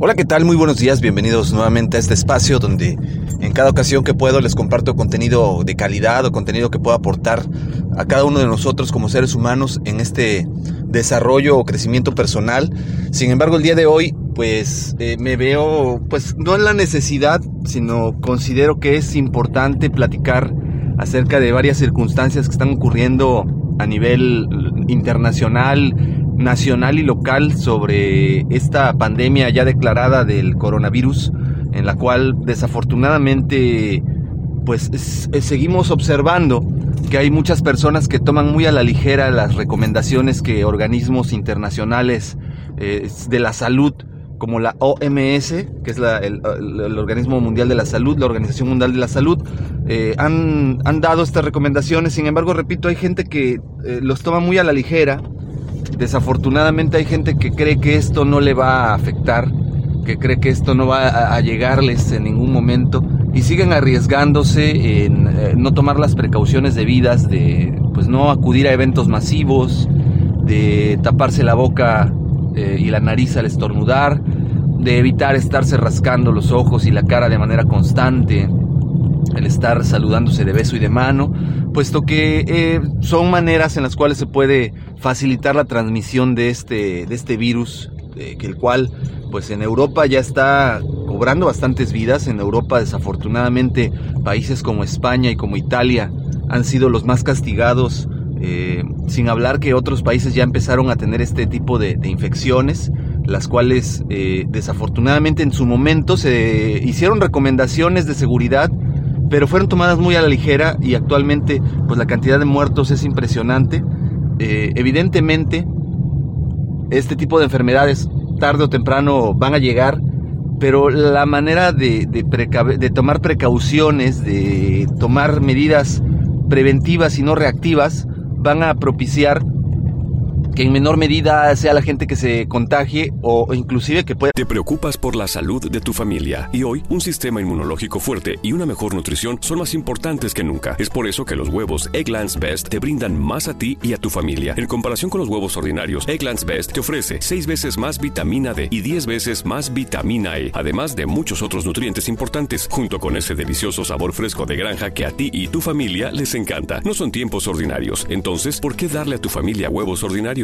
Hola, ¿qué tal? Muy buenos días, bienvenidos nuevamente a este espacio donde en cada ocasión que puedo les comparto contenido de calidad o contenido que pueda aportar a cada uno de nosotros como seres humanos en este desarrollo o crecimiento personal. Sin embargo, el día de hoy pues eh, me veo pues no en la necesidad, sino considero que es importante platicar acerca de varias circunstancias que están ocurriendo a nivel internacional, nacional y local sobre esta pandemia ya declarada del coronavirus, en la cual desafortunadamente pues seguimos observando que hay muchas personas que toman muy a la ligera las recomendaciones que organismos internacionales eh, de la salud como la OMS, que es el, Organismo Mundial de la Salud, la Organización Mundial de la Salud, eh, han, han, dado estas recomendaciones. Sin embargo, repito, hay gente que eh, los toma muy a la ligera Desafortunadamente hay gente que cree que esto no le va a afectar, que cree que esto no va a, llegarles en ningún momento y siguen arriesgándose en eh, no tomar las precauciones debidas de pues no acudir a eventos masivos, de taparse la boca eh, y la nariz al estornudar, de evitar estarse rascando los ojos y la cara de manera constante, el estar saludándose de beso y de mano, puesto que eh, son maneras en las cuales se puede facilitar la transmisión de este, de este virus, que el cual pues en Europa ya está cobrando bastantes vidas. En Europa desafortunadamente países como España y como Italia han sido los más castigados, eh, sin hablar que otros países ya empezaron a tener este tipo de, infecciones las cuales eh, desafortunadamente en su momento se hicieron recomendaciones de seguridad pero fueron tomadas muy a la ligera y actualmente pues la cantidad de muertos es impresionante. Eh, evidentemente este tipo de enfermedades tarde o temprano van a llegar, pero la manera de, de tomar precauciones, de tomar medidas preventivas y no reactivas, van a propiciar que en menor medida sea la gente que se contagie o inclusive que pueda... Te preocupas por la salud de tu familia y hoy un sistema inmunológico fuerte y una mejor nutrición son más importantes que nunca. Es por eso que los huevos Egglands Best te brindan más a ti y a tu familia. En comparación con los huevos ordinarios, Egglands Best te ofrece 6 veces más vitamina D y 10 veces más vitamina E, además de muchos otros nutrientes importantes, junto con ese delicioso sabor fresco de granja que a ti y tu familia les encanta. No son tiempos ordinarios, entonces, ¿por qué darle a tu familia huevos ordinarios?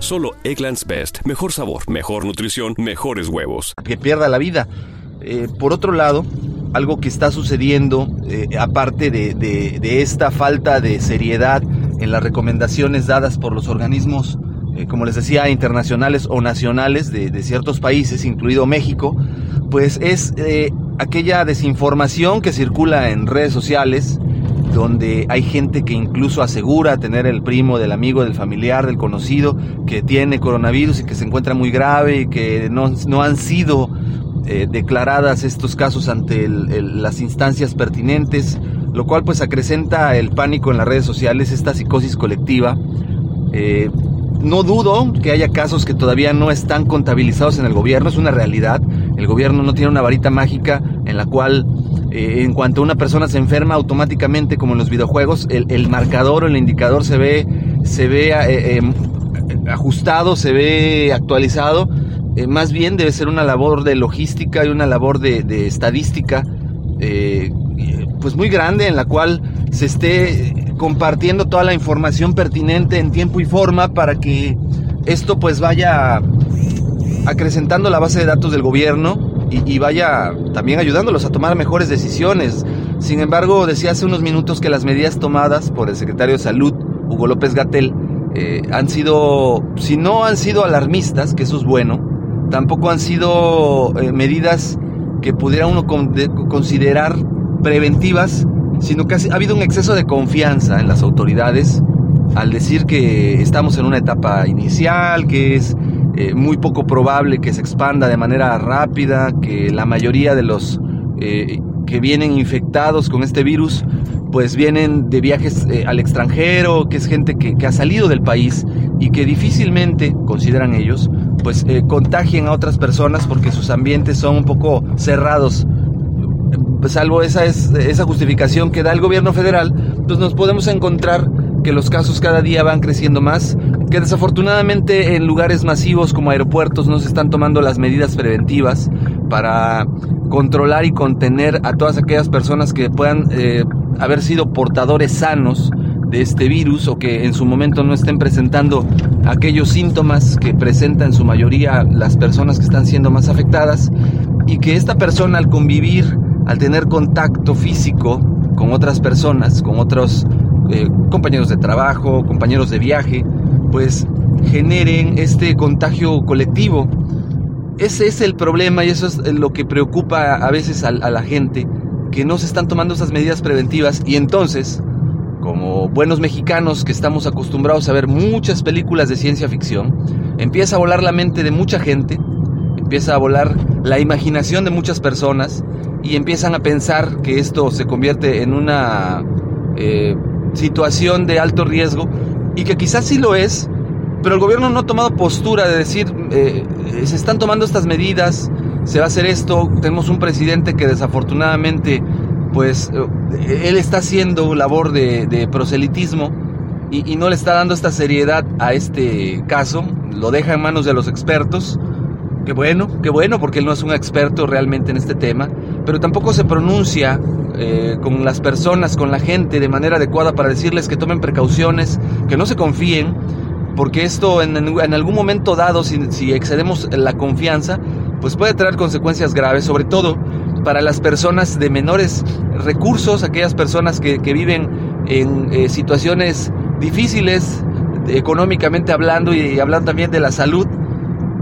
Solo Egglands Best. Mejor sabor, mejor nutrición, mejores huevos. Que pierda la vida. Eh, por otro lado, algo que está sucediendo, eh, aparte de, esta falta de seriedad en las recomendaciones dadas por los organismos eh, como les decía, internacionales o nacionales de, ciertos países, incluido México, pues es aquella desinformación que circula en redes sociales, donde hay gente que incluso asegura tener el primo, del amigo, del familiar, del conocido, que tiene coronavirus y que se encuentra muy grave y que no, no han sido eh, declaradas estos casos ante las instancias pertinentes, lo cual pues acrecenta el pánico en las redes sociales, esta psicosis colectiva. Eh, no dudo que haya casos que todavía no están contabilizados en el gobierno, es una realidad. El gobierno no tiene una varita mágica en la cual eh, en cuanto una persona se enferma automáticamente, como en los videojuegos, el, marcador o el indicador se ve, se ve em, ajustado, se ve actualizado eh, más bien debe ser una labor de logística y una labor de, estadística, eh, pues muy grande en la cual se esté compartiendo toda la información pertinente en tiempo y forma para que esto pues vaya acrecentando la base de datos del gobierno y, vaya también ayudándolos a tomar mejores decisiones. Sin embargo, decía hace unos minutos que las medidas tomadas por el secretario de Salud, Hugo López Gatel, eh, han sido, si no han sido alarmistas, que eso es bueno, tampoco han sido eh, medidas que pudiera uno considerar preventivas, sino que ha, habido un exceso de confianza en las autoridades al decir que estamos en una etapa inicial, que es eh, muy poco probable que se expanda de manera rápida, que la mayoría de los eh, que vienen infectados con este virus pues vienen de viajes al extranjero, que es gente que, ha salido del país y que difícilmente, consideran ellos, pues eh, contagien a otras personas porque sus ambientes son un poco cerrados. Salvo esa, es, esa justificación que da el gobierno federal, pues nos podemos encontrar que los casos cada día van creciendo más, que desafortunadamente en lugares masivos como aeropuertos no se están tomando las medidas preventivas para controlar y contener a todas aquellas personas que puedan eh, haber sido portadores sanos de este virus o que en su momento no estén presentando aquellos síntomas que presentan en su mayoría las personas que están siendo más afectadas y que esta persona al convivir, al tener contacto físico con otras personas, con otros eh, compañeros de trabajo, compañeros de viaje, pues generen este contagio colectivo. Ese es el problema y eso es lo que preocupa a veces a, la gente, que no se están tomando esas medidas preventivas y entonces como buenos mexicanos que estamos acostumbrados a ver muchas películas de ciencia ficción, empieza a volar la mente de mucha gente, empieza a volar la imaginación de muchas personas y empiezan a pensar que esto se convierte en una eh, situación de alto riesgo y que quizás sí lo es, pero el gobierno no ha tomado postura de decir, eh, se están tomando estas medidas, se va a hacer esto, tenemos un presidente que desafortunadamente pues eh, él está haciendo labor de, proselitismo y, no le está dando esta seriedad a este caso, lo deja en manos de los expertos. Qué bueno, qué bueno, porque él no es un experto realmente en este tema, pero tampoco se pronuncia eh, con las personas, con la gente de manera adecuada para decirles que tomen precauciones, que no se confíen, porque esto en, algún momento dado, si excedemos la confianza, pues puede traer consecuencias graves, sobre todo para las personas de menores recursos, aquellas personas que, viven en eh, situaciones difíciles económicamente hablando y hablando también de la salud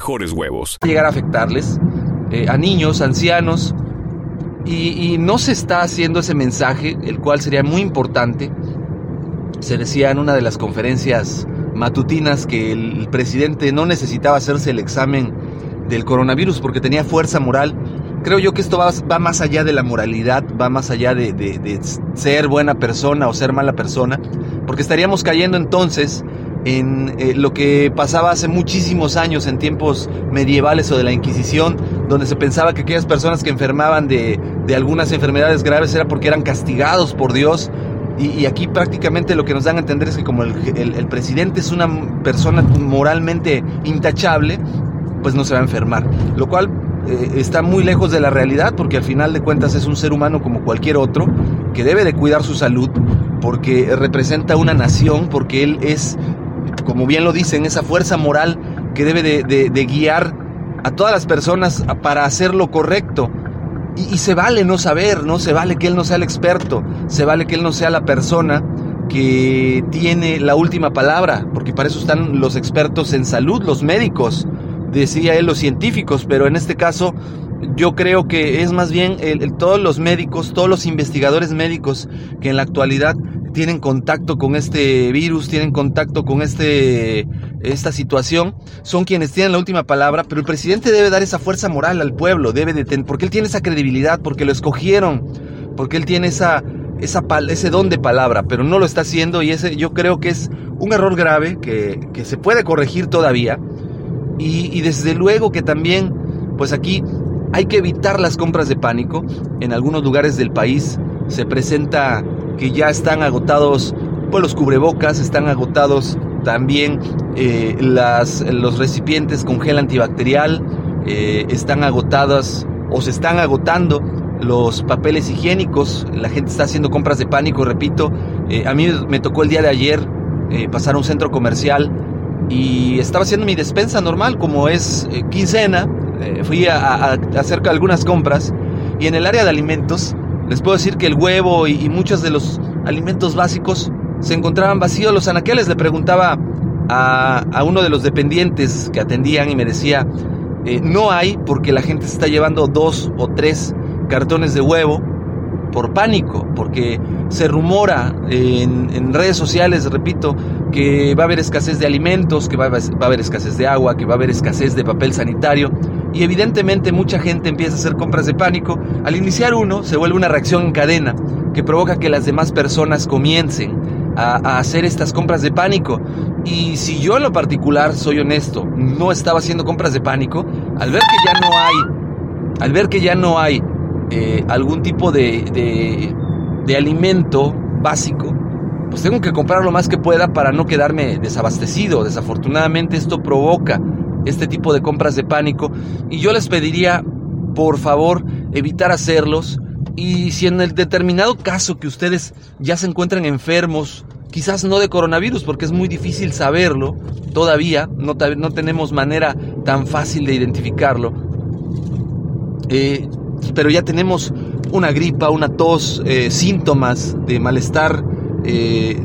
mejores huevos. Llegar a afectarles eh, a niños, ancianos, y, no se está haciendo ese mensaje, el cual sería muy importante. Se decía en una de las conferencias matutinas que el presidente no necesitaba hacerse el examen del coronavirus porque tenía fuerza moral. Creo yo que esto va, más allá de la moralidad, va más allá de, ser buena persona o ser mala persona, porque estaríamos cayendo entonces en eh, lo que pasaba hace muchísimos años en tiempos medievales o de la Inquisición, donde se pensaba que aquellas personas que enfermaban de, algunas enfermedades graves era porque eran castigados por Dios y, aquí prácticamente lo que nos dan a entender es que como el, presidente es una persona moralmente intachable, pues no se va a enfermar. Lo cual eh, está muy lejos de la realidad porque al final de cuentas es un ser humano como cualquier otro que debe de cuidar su salud porque representa una nación, porque él es, como bien lo dicen, esa fuerza moral que debe de, guiar a todas las personas para hacer lo correcto. Y, se vale no saber, ¿no? Se vale que él no sea el experto, se vale que él no sea la persona que tiene la última palabra, porque para eso están los expertos en salud, los médicos, decía él los científicos, pero en este caso yo creo que es más bien todos los médicos, todos los investigadores médicos que en la actualidad tienen contacto con este virus, tienen contacto con este, esta situación, son quienes tienen la última palabra, pero el presidente debe dar esa fuerza moral al pueblo, debe de porque él tiene esa credibilidad, porque lo escogieron, porque él tiene esa, esa ese don de palabra, pero no lo está haciendo y ese yo creo que es un error grave que, que se puede corregir todavía. Y desde luego que también, pues aquí hay que evitar las compras de pánico. En algunos lugares del país se presenta que ya están agotados pues, los cubrebocas, están agotados también eh, las, los recipientes con gel antibacterial, eh, están agotadas o se están agotando los papeles higiénicos, la gente está haciendo compras de pánico, repito, eh, a mí me tocó el día de ayer pasar a un centro comercial y estaba haciendo mi despensa normal, como es quincena, fui a, hacer algunas compras y en el área de alimentos les puedo decir que el huevo y, muchos de los alimentos básicos se encontraban vacíos. Los anaqueles le preguntaba a, uno de los dependientes que atendían y me decía, eh, no hay porque la gente se está llevando dos o tres cartones de huevo por pánico, porque se rumora en, redes sociales, repito, que va a haber escasez de alimentos, que va a, haber escasez de agua, que va a haber escasez de papel sanitario. Y evidentemente mucha gente empieza a hacer compras de pánico. Al iniciar uno, se vuelve una reacción en cadena que provoca que las demás personas comiencen a, a hacer estas compras de pánico. Y si yo en lo particular, soy honesto, no estaba haciendo compras de pánico, al ver que ya no hay, al ver que ya no hay eh, algún tipo de, de, alimento básico, pues tengo que comprar lo más que pueda para no quedarme desabastecido. Desafortunadamente esto provoca este tipo de compras de pánico y yo les pediría, por favor, evitar hacerlos y si en el determinado caso que ustedes ya se encuentran enfermos, quizás no de coronavirus, porque es muy difícil saberlo todavía, no, no tenemos manera tan fácil de identificarlo, eh, pero ya tenemos una gripa, una tos, eh, síntomas de malestar eh,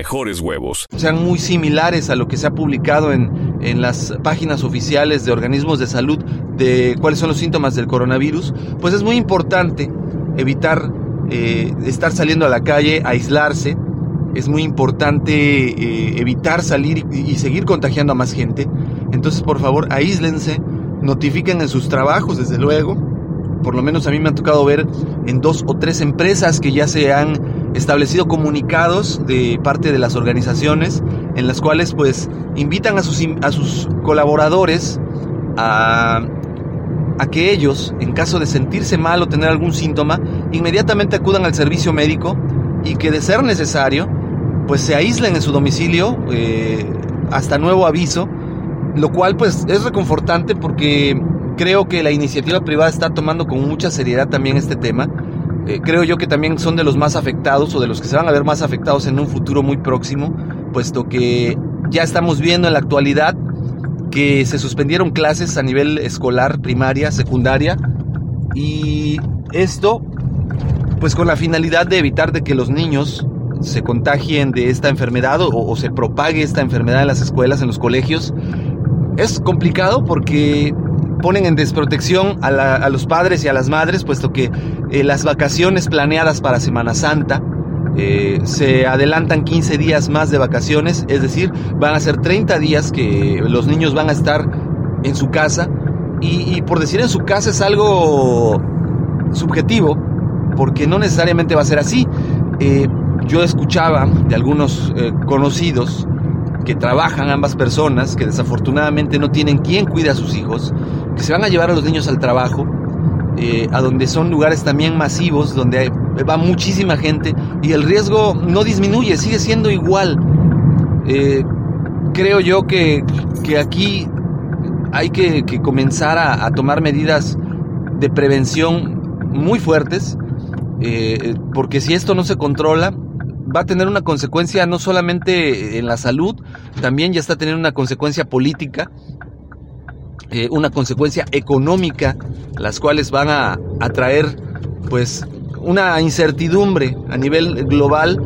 mejores huevos. Sean muy similares a lo que se ha publicado en, en las páginas oficiales de organismos de salud de cuáles son los síntomas del coronavirus, pues es muy importante evitar eh, estar saliendo a la calle, aislarse. Es muy importante eh, evitar salir y, y seguir contagiando a más gente. Entonces, por favor, aíslense, notifiquen en sus trabajos, desde luego. Por lo menos a mí me ha tocado ver en dos o tres empresas que ya se han establecido comunicados de parte de las organizaciones en las cuales pues invitan a sus, a sus colaboradores a, que ellos, en caso de sentirse mal o tener algún síntoma, inmediatamente acudan al servicio médico y que de ser necesario, pues se aíslen en su domicilio eh, hasta nuevo aviso, lo cual pues es reconfortante porque creo que la iniciativa privada está tomando con mucha seriedad también este tema eh, creo yo que también son de los más afectados o de los que se van a ver más afectados en un futuro muy próximo, puesto que ya estamos viendo en la actualidad que se suspendieron clases a nivel escolar, primaria, secundaria, y esto pues con la finalidad de evitar de que los niños se contagien de esta enfermedad o, se propague esta enfermedad en las escuelas, en los colegios. Es complicado porque ponen en desprotección a, los padres y a las madres, puesto que eh, las vacaciones planeadas para Semana Santa eh, se adelantan 15 días más de vacaciones, es decir, van a ser 30 días que los niños van a estar en su casa. Y, por decir en su casa es algo subjetivo, porque no necesariamente va a ser así. Eh, yo escuchaba de algunos conocidos que trabajan ambas personas, que desafortunadamente no tienen quien cuide a sus hijos, que se van a llevar a los niños al trabajo, eh, a donde son lugares también masivos, donde va muchísima gente y el riesgo no disminuye, sigue siendo igual. Eh, creo yo que, aquí hay que, comenzar a, tomar medidas de prevención muy fuertes, eh, porque si esto no se controla, va a tener una consecuencia no solamente en la salud, también ya está teniendo una consecuencia política, eh, una consecuencia económica, las cuales van a, a traer pues una incertidumbre a nivel global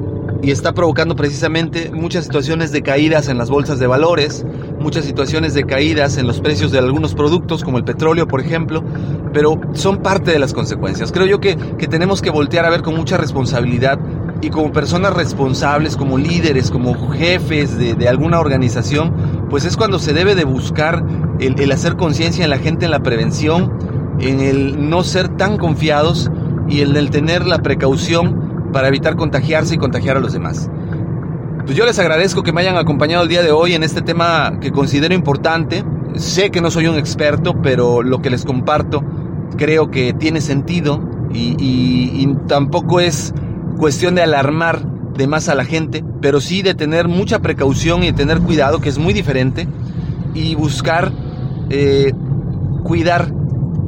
y está provocando precisamente muchas situaciones de caídas en las bolsas de valores, muchas situaciones de caídas en los precios de algunos productos, como el petróleo, por ejemplo, pero son parte de las consecuencias. Creo yo que, que tenemos que voltear a ver con mucha responsabilidad y como personas responsables, como líderes, como jefes de, alguna organización, pues es cuando se debe de buscar el, hacer conciencia en la gente en la prevención, en el no ser tan confiados y el, el tener la precaución para evitar contagiarse y contagiar a los demás. Pues yo les agradezco que me hayan acompañado el día de hoy en este tema que considero importante. Sé que no soy un experto, pero lo que les comparto creo que tiene sentido y tampoco es cuestión de alarmar de más a la gente, pero sí de tener mucha precaución y de tener cuidado, que es muy diferente, y buscar eh, cuidar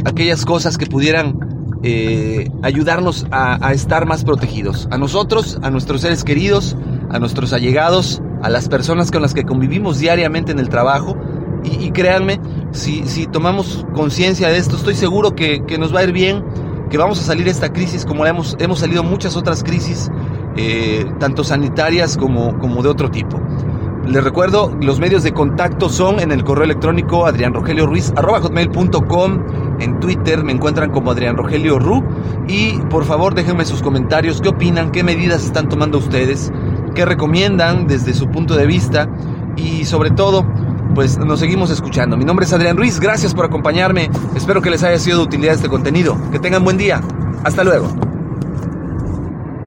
aquellas cosas que pudieran eh, ayudarnos a, estar más protegidos. A nosotros, a nuestros seres queridos, a nuestros allegados, a las personas con las que convivimos diariamente en el trabajo. Y, créanme, si, tomamos conciencia de esto, estoy seguro que nos va a ir bien que vamos a salir de esta crisis como hemos, hemos salido muchas otras crisis, eh, tanto sanitarias como, como de otro tipo. Les recuerdo, los medios de contacto son en el correo electrónico adrianrogelioruiz.com, en Twitter me encuentran como Adrián Rogelio Ru y por favor déjenme sus comentarios, qué opinan, qué medidas están tomando ustedes, qué recomiendan desde su punto de vista y sobre todo pues nos seguimos escuchando. Mi nombre es Adrián Ruiz, gracias por acompañarme. Espero que les haya sido de utilidad este contenido. Que tengan buen día. Hasta luego.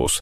autobus.